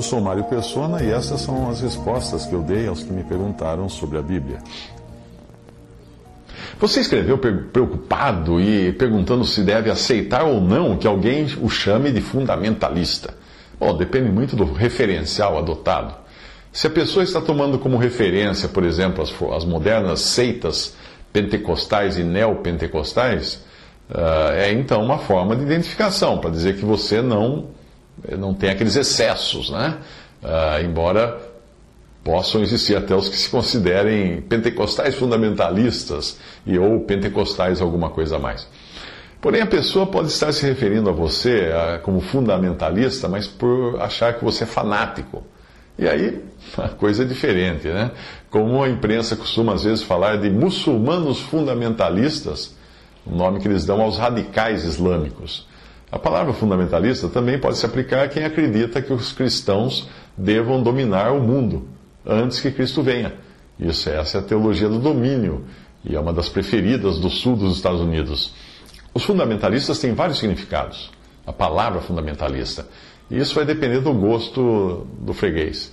Eu sou Mário Persona e essas são as respostas que eu dei aos que me perguntaram sobre a Bíblia. Você escreveu preocupado e perguntando se deve aceitar ou não que alguém o chame de fundamentalista. Bom, depende muito do referencial adotado. Se a pessoa está tomando como referência, por exemplo, as, as modernas seitas pentecostais e neopentecostais, uh, é então uma forma de identificação, para dizer que você não, não tem aqueles excessos, né? Uh, embora possam existir até os que se considerem pentecostais fundamentalistas e ou pentecostais alguma coisa a mais. Porém, a pessoa pode estar se referindo a você uh, como fundamentalista, mas por achar que você é fanático. E aí a coisa é diferente, né? Como a imprensa costuma às vezes falar de muçulmanos fundamentalistas, o nome que eles dão aos radicais islâmicos. A palavra fundamentalista também pode se aplicar a quem acredita que os cristãos devam dominar o mundo antes que Cristo venha. Isso, essa é a teologia do domínio e é uma das preferidas do sul dos Estados Unidos. Os fundamentalistas têm vários significados. A palavra fundamentalista. Isso vai depender do gosto do freguês.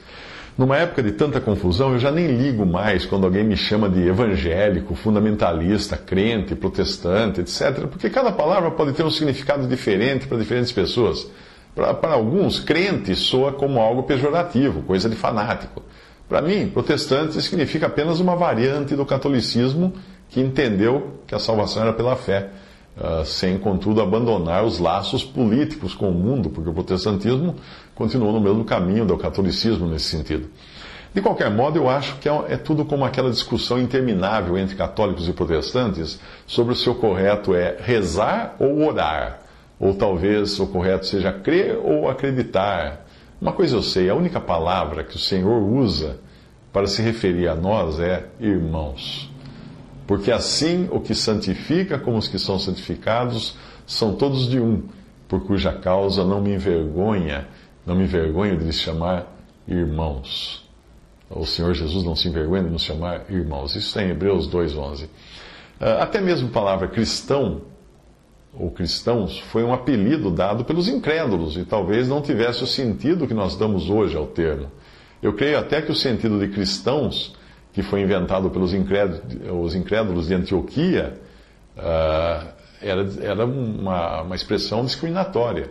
Numa época de tanta confusão, eu já nem ligo mais quando alguém me chama de evangélico, fundamentalista, crente, protestante, etc. Porque cada palavra pode ter um significado diferente para diferentes pessoas. Para alguns, crente soa como algo pejorativo, coisa de fanático. Para mim, protestante significa apenas uma variante do catolicismo que entendeu que a salvação era pela fé. Uh, sem, contudo, abandonar os laços políticos com o mundo, porque o protestantismo continuou no mesmo caminho do catolicismo nesse sentido. De qualquer modo, eu acho que é, é tudo como aquela discussão interminável entre católicos e protestantes sobre se o correto é rezar ou orar, ou talvez o correto seja crer ou acreditar. Uma coisa eu sei, a única palavra que o Senhor usa para se referir a nós é irmãos. Porque assim o que santifica como os que são santificados são todos de um, por cuja causa não me envergonha, não me envergonho de lhes chamar irmãos. O Senhor Jesus não se envergonha de nos chamar irmãos. Isso está em Hebreus 2,11. Ah, até mesmo a palavra cristão ou cristãos foi um apelido dado pelos incrédulos e talvez não tivesse o sentido que nós damos hoje ao termo. Eu creio até que o sentido de cristãos que foi inventado pelos incrédulos, os incrédulos de Antioquia, uh, era, era uma, uma expressão discriminatória,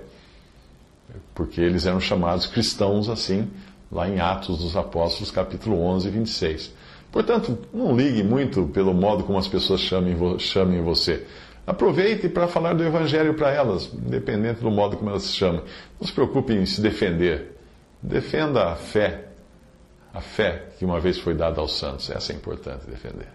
porque eles eram chamados cristãos assim, lá em Atos dos Apóstolos, capítulo 11, 26. Portanto, não ligue muito pelo modo como as pessoas chamem, chamem você. Aproveite para falar do Evangelho para elas, independente do modo como elas se chamam. Não se preocupe em se defender. Defenda a fé a fé que uma vez foi dada aos santos. Essa é importante defender.